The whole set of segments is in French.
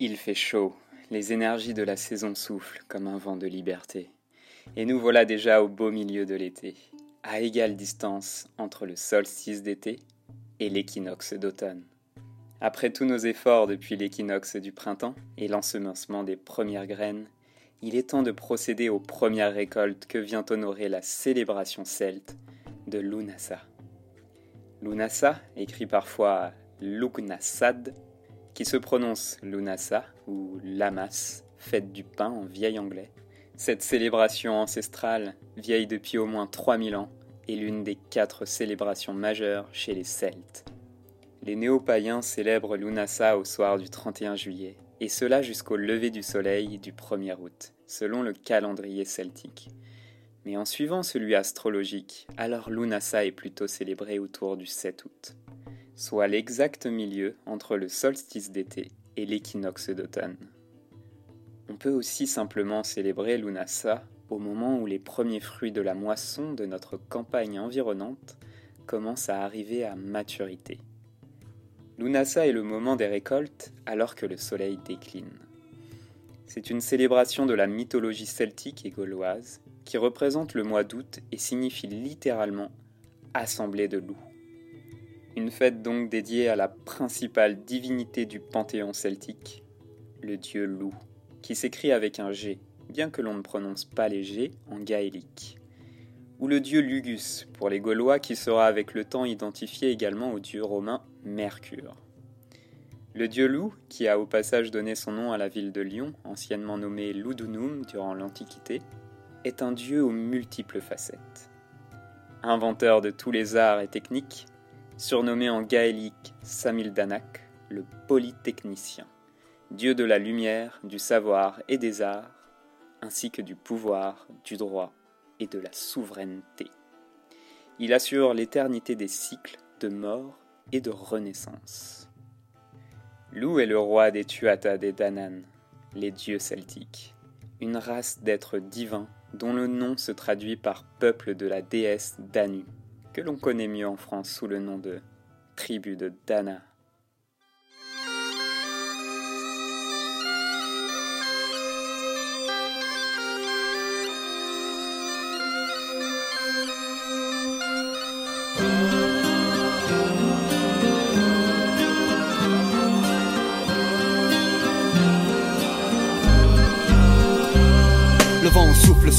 Il fait chaud, les énergies de la saison soufflent comme un vent de liberté. Et nous voilà déjà au beau milieu de l'été, à égale distance entre le solstice d'été et l'équinoxe d'automne. Après tous nos efforts depuis l'équinoxe du printemps et l'ensemencement des premières graines, il est temps de procéder aux premières récoltes que vient honorer la célébration celte de Lunasa. Lunasa, écrit parfois Lugnasad, qui se prononce Lunasa ou Lamas, fête du pain en vieil anglais. Cette célébration ancestrale, vieille depuis au moins 3000 ans, est l'une des quatre célébrations majeures chez les Celtes. Les néo-païens célèbrent Lunasa au soir du 31 juillet, et cela jusqu'au lever du soleil du 1er août, selon le calendrier celtique. Mais en suivant celui astrologique, alors Lunasa est plutôt célébré autour du 7 août soit l'exact milieu entre le solstice d'été et l'équinoxe d'automne. On peut aussi simplement célébrer Lunasa au moment où les premiers fruits de la moisson de notre campagne environnante commencent à arriver à maturité. Lunasa est le moment des récoltes alors que le soleil décline. C'est une célébration de la mythologie celtique et gauloise qui représente le mois d'août et signifie littéralement assemblée de loups. Une fête donc dédiée à la principale divinité du panthéon celtique, le dieu loup, qui s'écrit avec un G, bien que l'on ne prononce pas les G en gaélique. Ou le dieu Lugus, pour les Gaulois, qui sera avec le temps identifié également au dieu romain Mercure. Le dieu loup, qui a au passage donné son nom à la ville de Lyon, anciennement nommée Ludunum durant l'Antiquité, est un dieu aux multiples facettes. Inventeur de tous les arts et techniques, surnommé en gaélique Samildanak, le polytechnicien, dieu de la lumière, du savoir et des arts, ainsi que du pouvoir, du droit et de la souveraineté. Il assure l'éternité des cycles de mort et de renaissance. Lou est le roi des Tuatha des Danan, les dieux celtiques, une race d'êtres divins dont le nom se traduit par peuple de la déesse Danu que l'on connaît mieux en France sous le nom de tribu de Dana.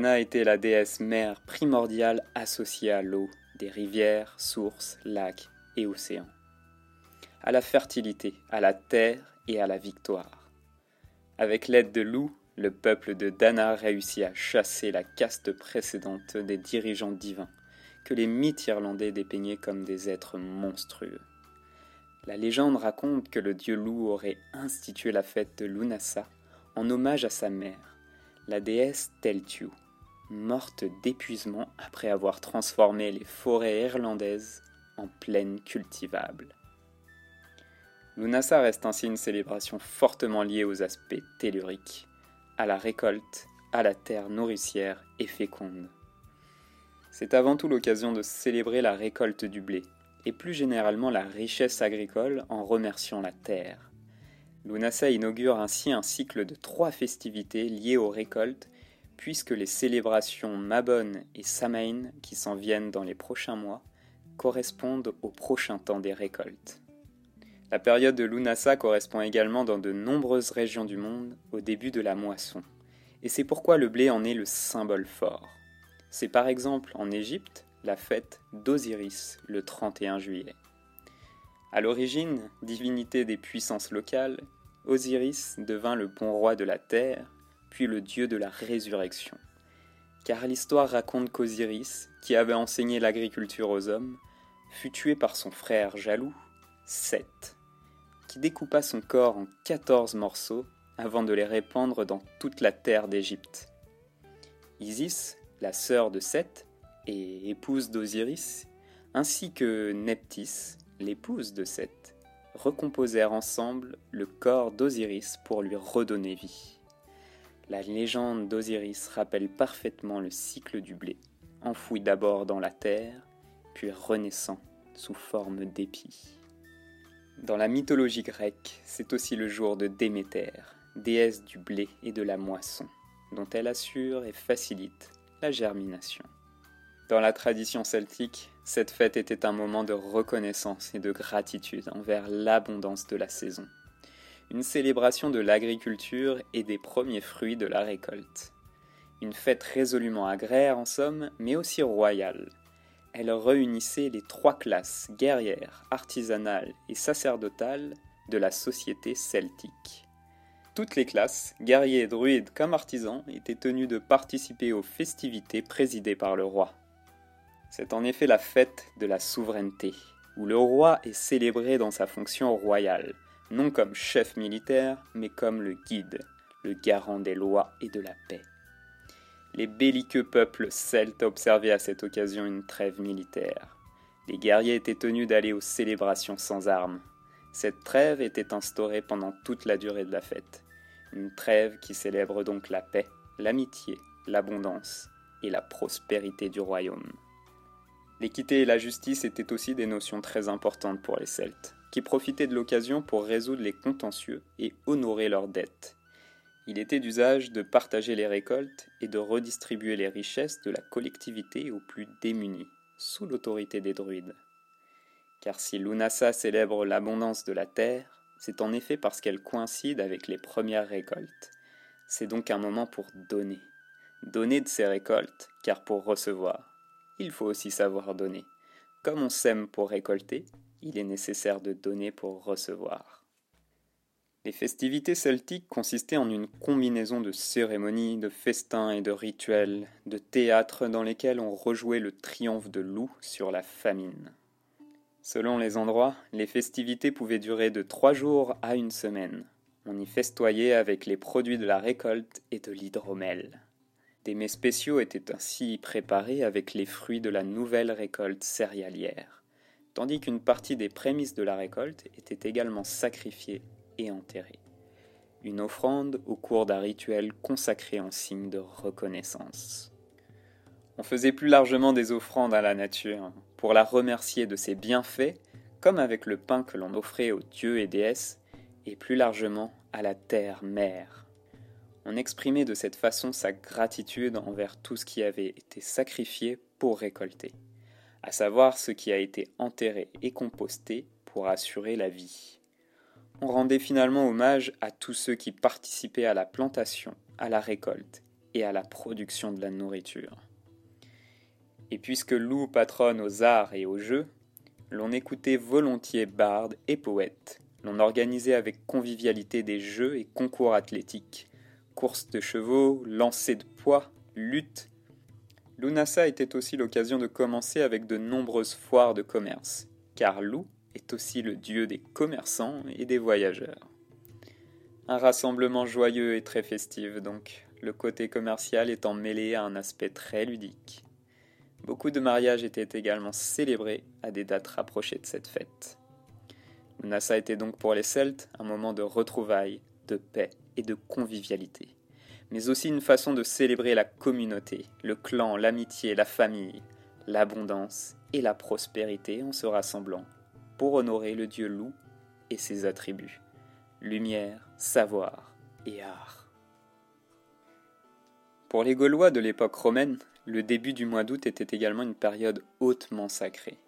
Dana était la déesse mère primordiale associée à l'eau, des rivières, sources, lacs et océans, à la fertilité, à la terre et à la victoire. Avec l'aide de loups, le peuple de Dana réussit à chasser la caste précédente des dirigeants divins, que les mythes irlandais dépeignaient comme des êtres monstrueux. La légende raconte que le dieu loup aurait institué la fête de Lunasa en hommage à sa mère, la déesse Teltiu, morte d'épuisement après avoir transformé les forêts irlandaises en plaines cultivables. Lunasa reste ainsi une célébration fortement liée aux aspects telluriques, à la récolte, à la terre nourricière et féconde. C'est avant tout l'occasion de célébrer la récolte du blé, et plus généralement la richesse agricole en remerciant la terre. Lunasa inaugure ainsi un cycle de trois festivités liées aux récoltes, puisque les célébrations Mabon et Samain, qui s'en viennent dans les prochains mois, correspondent au prochain temps des récoltes. La période de Lunasa correspond également dans de nombreuses régions du monde au début de la moisson, et c'est pourquoi le blé en est le symbole fort. C'est par exemple en Égypte la fête d'Osiris le 31 juillet. À l'origine, divinité des puissances locales, Osiris devint le bon roi de la terre, puis le dieu de la résurrection. Car l'histoire raconte qu'Osiris, qui avait enseigné l'agriculture aux hommes, fut tué par son frère jaloux, Seth, qui découpa son corps en quatorze morceaux avant de les répandre dans toute la terre d'Égypte. Isis, la sœur de Seth et épouse d'Osiris, ainsi que Neptis, l'épouse de Seth, recomposèrent ensemble le corps d'Osiris pour lui redonner vie. La légende d'Osiris rappelle parfaitement le cycle du blé, enfoui d'abord dans la terre, puis renaissant sous forme d'épi. Dans la mythologie grecque, c'est aussi le jour de Déméter, déesse du blé et de la moisson, dont elle assure et facilite la germination. Dans la tradition celtique, cette fête était un moment de reconnaissance et de gratitude envers l'abondance de la saison. Une célébration de l'agriculture et des premiers fruits de la récolte. Une fête résolument agraire en somme, mais aussi royale. Elle réunissait les trois classes guerrières, artisanales et sacerdotales de la société celtique. Toutes les classes, guerriers, druides comme artisans, étaient tenus de participer aux festivités présidées par le roi. C'est en effet la fête de la souveraineté, où le roi est célébré dans sa fonction royale, non comme chef militaire, mais comme le guide, le garant des lois et de la paix. les belliqueux peuples celtes observaient à cette occasion une trêve militaire. Les guerriers étaient tenus d'aller aux célébrations sans armes. Cette trêve était instaurée pendant toute la durée de la fête. Une trêve qui célèbre donc la paix, l'amitié, l'abondance et la prospérité du royaume. L'équité et la justice étaient aussi des notions très importantes pour les Celtes, qui profitaient de l'occasion pour résoudre les contentieux et honorer leurs dettes. Il était d'usage de partager les récoltes et de redistribuer les richesses de la collectivité aux plus démunis, sous l'autorité des druides. Car si Lunasa célèbre l'abondance de la terre, c'est en effet parce qu'elle coïncide avec les premières récoltes. C'est donc un moment pour donner. Donner de ses récoltes, car pour recevoir, il faut aussi savoir donner. Comme on sème pour récolter, il est nécessaire de donner pour recevoir. Les festivités celtiques consistaient en une combinaison de cérémonies, de festins et de rituels, de théâtres dans lesquels on rejouait le triomphe de loup sur la famine. Selon les endroits, les festivités pouvaient durer de trois jours à une semaine. On y festoyait avec les produits de la récolte et de l'hydromel. Des mets spéciaux étaient ainsi préparés avec les fruits de la nouvelle récolte céréalière, tandis qu'une partie des prémices de la récolte était également sacrifiée et enterrée. Une offrande au cours d'un rituel consacré en signe de reconnaissance. On faisait plus largement des offrandes à la nature, pour la remercier de ses bienfaits, comme avec le pain que l'on offrait aux dieux et déesses, et plus largement à la terre-mère on exprimait de cette façon sa gratitude envers tout ce qui avait été sacrifié pour récolter, à savoir ce qui a été enterré et composté pour assurer la vie. On rendait finalement hommage à tous ceux qui participaient à la plantation, à la récolte et à la production de la nourriture. Et puisque Lou patronne aux arts et aux jeux, l'on écoutait volontiers bardes et poètes, l'on organisait avec convivialité des jeux et concours athlétiques, courses de chevaux, lancers de poids, luttes. Lunasa était aussi l'occasion de commencer avec de nombreuses foires de commerce, car Lou est aussi le dieu des commerçants et des voyageurs. Un rassemblement joyeux et très festif donc, le côté commercial étant mêlé à un aspect très ludique. Beaucoup de mariages étaient également célébrés à des dates rapprochées de cette fête. Lunasa était donc pour les Celtes un moment de retrouvailles, de paix et de convivialité, mais aussi une façon de célébrer la communauté, le clan, l'amitié, la famille, l'abondance et la prospérité en se rassemblant pour honorer le dieu loup et ses attributs, lumière, savoir et art. Pour les Gaulois de l'époque romaine, le début du mois d'août était également une période hautement sacrée.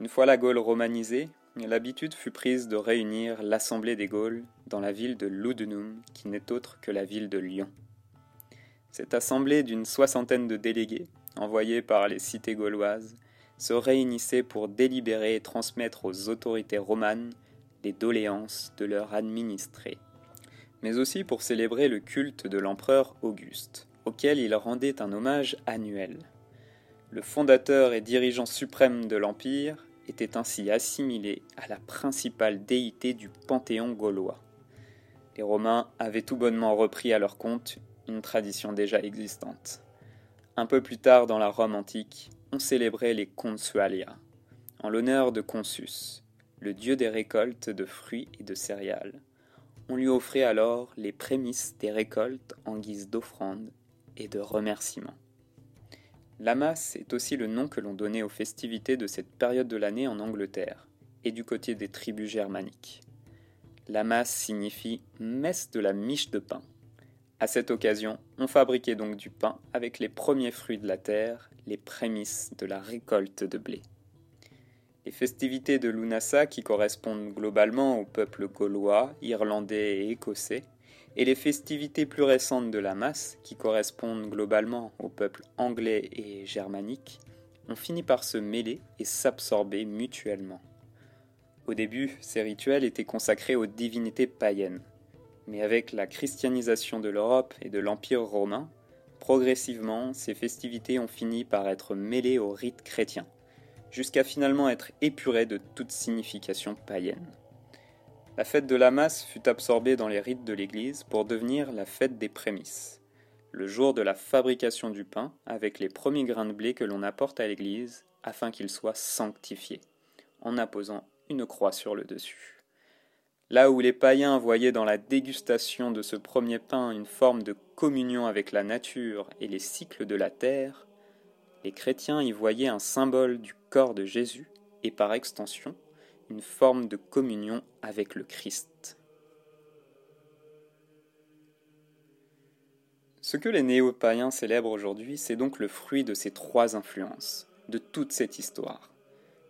Une fois la Gaule romanisée, l'habitude fut prise de réunir l'Assemblée des Gaules dans la ville de Ludunum, qui n'est autre que la ville de Lyon. Cette assemblée d'une soixantaine de délégués, envoyés par les cités gauloises, se réunissait pour délibérer et transmettre aux autorités romanes les doléances de leurs administrés, mais aussi pour célébrer le culte de l'empereur Auguste, auquel il rendait un hommage annuel. Le fondateur et dirigeant suprême de l'Empire était ainsi assimilé à la principale déité du panthéon gaulois. Les Romains avaient tout bonnement repris à leur compte une tradition déjà existante. Un peu plus tard dans la Rome antique, on célébrait les consualia, en l'honneur de Consus, le dieu des récoltes de fruits et de céréales. On lui offrait alors les prémices des récoltes en guise d'offrande et de remerciement. Lamas est aussi le nom que l'on donnait aux festivités de cette période de l'année en Angleterre et du côté des tribus germaniques. Lamas signifie messe de la miche de pain. À cette occasion, on fabriquait donc du pain avec les premiers fruits de la terre, les prémices de la récolte de blé. Les festivités de Lunasa, qui correspondent globalement au peuple gaulois, irlandais et écossais, et les festivités plus récentes de la masse, qui correspondent globalement au peuple anglais et germanique, ont fini par se mêler et s'absorber mutuellement. Au début, ces rituels étaient consacrés aux divinités païennes, mais avec la christianisation de l'Europe et de l'Empire romain, progressivement, ces festivités ont fini par être mêlées aux rites chrétiens, jusqu'à finalement être épurées de toute signification païenne. La fête de la masse fut absorbée dans les rites de l'Église pour devenir la fête des prémices. le jour de la fabrication du pain, avec les premiers grains de blé que l'on apporte à l'église, afin qu'ils soient sanctifiés, en apposant une croix sur le dessus. Là où les païens voyaient dans la dégustation de ce premier pain une forme de communion avec la nature et les cycles de la terre, les chrétiens y voyaient un symbole du corps de Jésus et par extension une forme de communion avec le Christ. Ce que les néo-païens célèbrent aujourd'hui, c'est donc le fruit de ces trois influences, de toute cette histoire.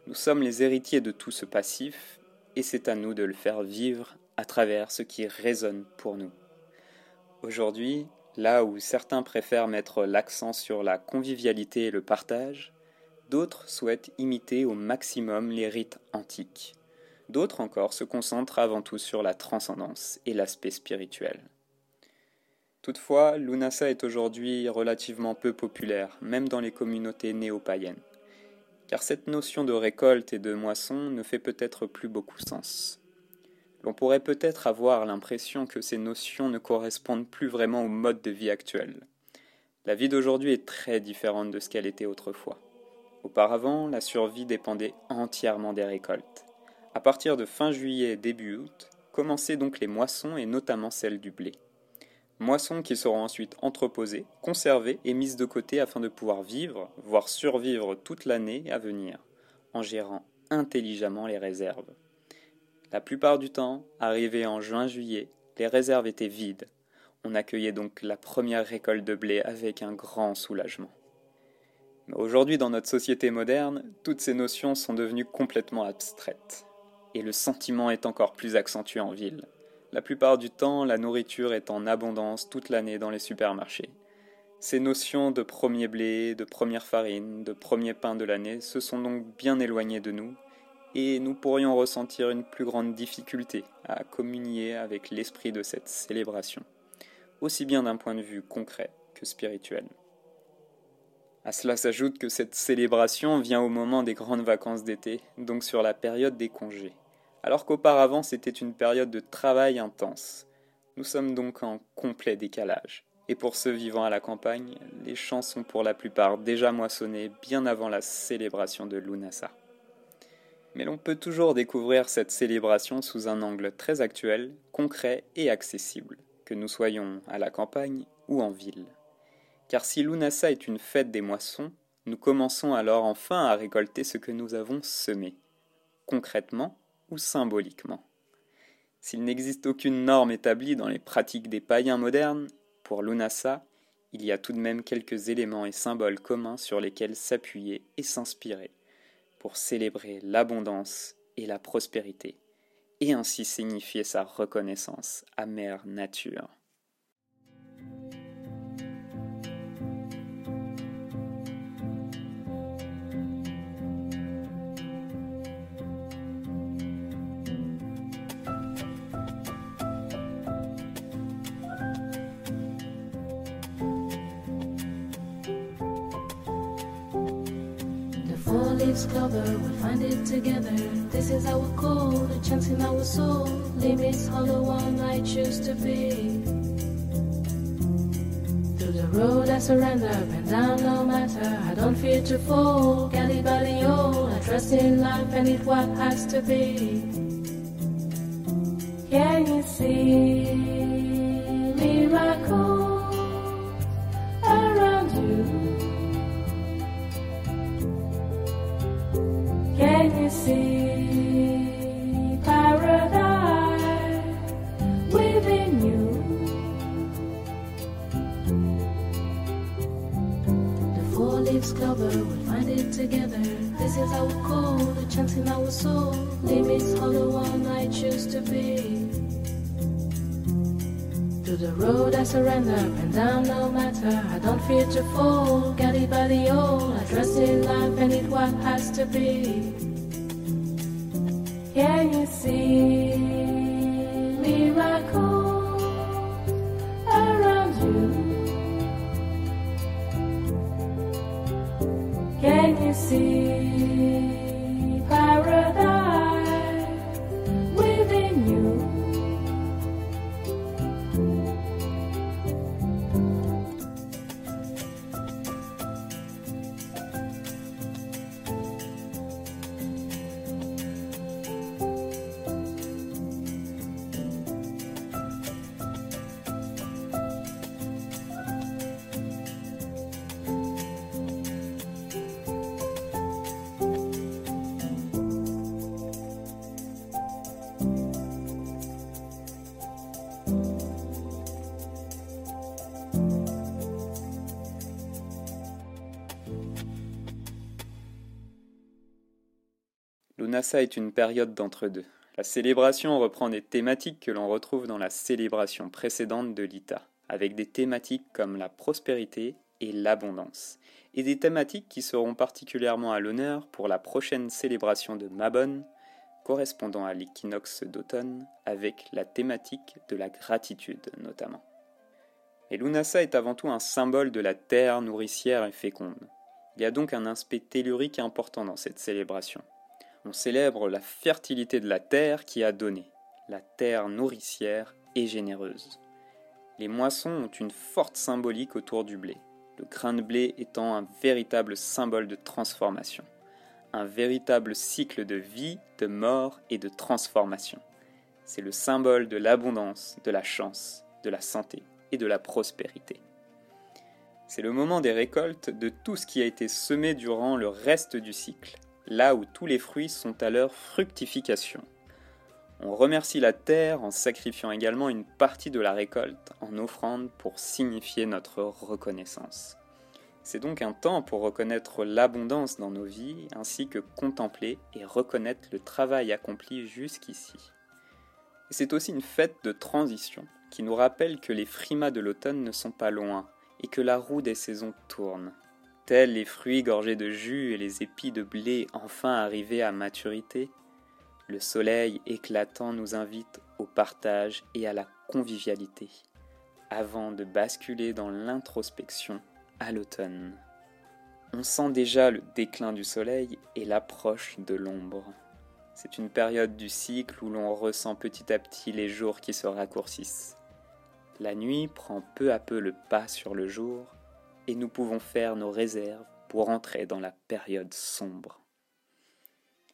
Nous sommes les héritiers de tout ce passif, et c'est à nous de le faire vivre à travers ce qui résonne pour nous. Aujourd'hui, là où certains préfèrent mettre l'accent sur la convivialité et le partage, d'autres souhaitent imiter au maximum les rites antiques. D'autres encore se concentrent avant tout sur la transcendance et l'aspect spirituel. Toutefois, l'UNASA est aujourd'hui relativement peu populaire, même dans les communautés néo-païennes, car cette notion de récolte et de moisson ne fait peut-être plus beaucoup sens. L'on pourrait peut-être avoir l'impression que ces notions ne correspondent plus vraiment au mode de vie actuel. La vie d'aujourd'hui est très différente de ce qu'elle était autrefois. Auparavant, la survie dépendait entièrement des récoltes. À partir de fin juillet et début août, commençaient donc les moissons et notamment celles du blé moissons qui seront ensuite entreposées, conservées et mises de côté afin de pouvoir vivre, voire survivre toute l'année à venir, en gérant intelligemment les réserves. La plupart du temps, arrivé en juin-juillet, les réserves étaient vides. On accueillait donc la première récolte de blé avec un grand soulagement. Mais aujourd'hui, dans notre société moderne, toutes ces notions sont devenues complètement abstraites. Et le sentiment est encore plus accentué en ville. La plupart du temps, la nourriture est en abondance toute l'année dans les supermarchés. Ces notions de premier blé, de première farine, de premier pain de l'année se sont donc bien éloignées de nous, et nous pourrions ressentir une plus grande difficulté à communier avec l'esprit de cette célébration, aussi bien d'un point de vue concret que spirituel. À cela s'ajoute que cette célébration vient au moment des grandes vacances d'été, donc sur la période des congés alors qu'auparavant c'était une période de travail intense. Nous sommes donc en complet décalage. Et pour ceux vivant à la campagne, les champs sont pour la plupart déjà moissonnés bien avant la célébration de Lunasa. Mais l'on peut toujours découvrir cette célébration sous un angle très actuel, concret et accessible, que nous soyons à la campagne ou en ville. Car si Lunasa est une fête des moissons, nous commençons alors enfin à récolter ce que nous avons semé. Concrètement, ou symboliquement. S'il n'existe aucune norme établie dans les pratiques des païens modernes, pour l'UNASA, il y a tout de même quelques éléments et symboles communs sur lesquels s'appuyer et s'inspirer pour célébrer l'abondance et la prospérité, et ainsi signifier sa reconnaissance à Mère Nature. Leaves cover, we'll find it together. This is our call, a chance in our soul. Limits hollow one I choose to be. Through the road I surrender, and down no matter. I don't fear to fall. Galibalio, I trust in life and it what has to be. Can you see miracle? see This is our code, a chance in our soul. Limits hollow one I choose to be. To the road I surrender, and down no matter. I don't fear to fall, guided by the old. I trust in life and it what has to be. Can you see Can you see paradise Lunasa est une période d'entre-deux. La célébration reprend des thématiques que l'on retrouve dans la célébration précédente de l'Ita, avec des thématiques comme la prospérité et l'abondance, et des thématiques qui seront particulièrement à l'honneur pour la prochaine célébration de Mabon, correspondant à l'équinoxe d'automne, avec la thématique de la gratitude notamment. Et Lunasa est avant tout un symbole de la terre nourricière et féconde. Il y a donc un aspect tellurique important dans cette célébration. On célèbre la fertilité de la terre qui a donné, la terre nourricière et généreuse. Les moissons ont une forte symbolique autour du blé, le grain de blé étant un véritable symbole de transformation, un véritable cycle de vie, de mort et de transformation. C'est le symbole de l'abondance, de la chance, de la santé et de la prospérité. C'est le moment des récoltes de tout ce qui a été semé durant le reste du cycle, là où tous les fruits sont à leur fructification. On remercie la terre en sacrifiant également une partie de la récolte en offrande pour signifier notre reconnaissance. C'est donc un temps pour reconnaître l'abondance dans nos vies ainsi que contempler et reconnaître le travail accompli jusqu'ici. C'est aussi une fête de transition qui nous rappelle que les frimas de l'automne ne sont pas loin et que la roue des saisons tourne. Tels les fruits gorgés de jus et les épis de blé enfin arrivés à maturité, le soleil éclatant nous invite au partage et à la convivialité, avant de basculer dans l'introspection à l'automne. On sent déjà le déclin du soleil et l'approche de l'ombre. C'est une période du cycle où l'on ressent petit à petit les jours qui se raccourcissent. La nuit prend peu à peu le pas sur le jour et nous pouvons faire nos réserves pour entrer dans la période sombre.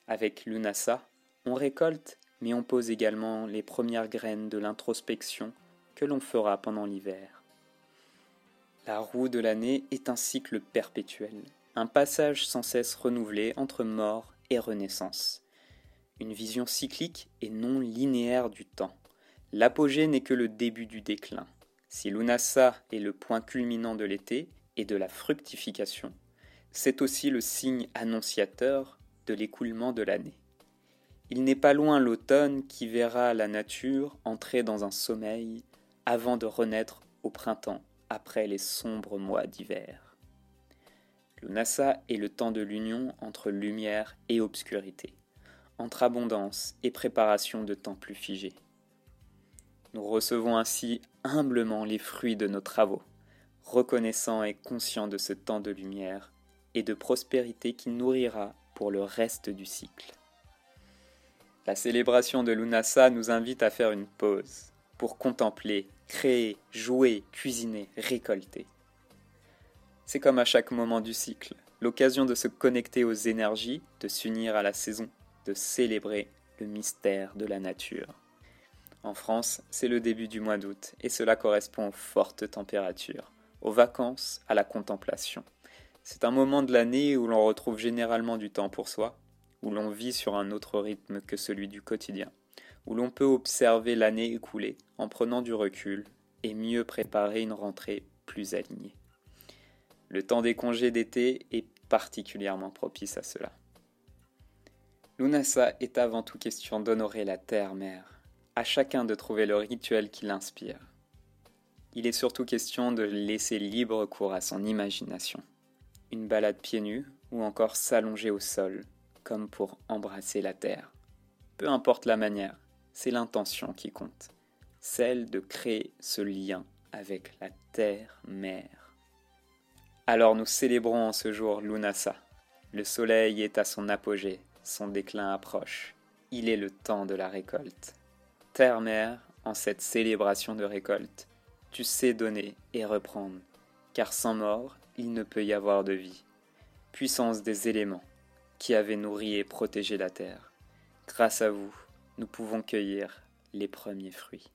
Avec Lunasa, on récolte, mais on pose également les premières graines de l'introspection que l'on fera pendant l'hiver. La roue de l'année est un cycle perpétuel, un passage sans cesse renouvelé entre mort et renaissance, une vision cyclique et non linéaire du temps. L'apogée n'est que le début du déclin. Si Lunasa est le point culminant de l'été et de la fructification, c'est aussi le signe annonciateur de l'écoulement de l'année. Il n'est pas loin l'automne qui verra la nature entrer dans un sommeil avant de renaître au printemps après les sombres mois d'hiver. Lunasa est le temps de l'union entre lumière et obscurité, entre abondance et préparation de temps plus figés. Nous recevons ainsi humblement les fruits de nos travaux, reconnaissants et conscients de ce temps de lumière et de prospérité qui nourrira pour le reste du cycle. La célébration de Lunasa nous invite à faire une pause pour contempler, créer, jouer, cuisiner, récolter. C'est comme à chaque moment du cycle, l'occasion de se connecter aux énergies, de s'unir à la saison, de célébrer le mystère de la nature. En France, c'est le début du mois d'août et cela correspond aux fortes températures, aux vacances, à la contemplation. C'est un moment de l'année où l'on retrouve généralement du temps pour soi, où l'on vit sur un autre rythme que celui du quotidien, où l'on peut observer l'année écoulée en prenant du recul et mieux préparer une rentrée plus alignée. Le temps des congés d'été est particulièrement propice à cela. Lunasa est avant tout question d'honorer la terre-mère, à chacun de trouver le rituel qui l'inspire. Il est surtout question de laisser libre cours à son imagination. Une balade pieds nus ou encore s'allonger au sol, comme pour embrasser la terre. Peu importe la manière, c'est l'intention qui compte, celle de créer ce lien avec la terre-mère. Alors nous célébrons en ce jour Lunasa. Le soleil est à son apogée, son déclin approche. Il est le temps de la récolte. Terre-mère, en cette célébration de récolte, tu sais donner et reprendre, car sans mort, il ne peut y avoir de vie. Puissance des éléments qui avaient nourri et protégé la terre. Grâce à vous, nous pouvons cueillir les premiers fruits.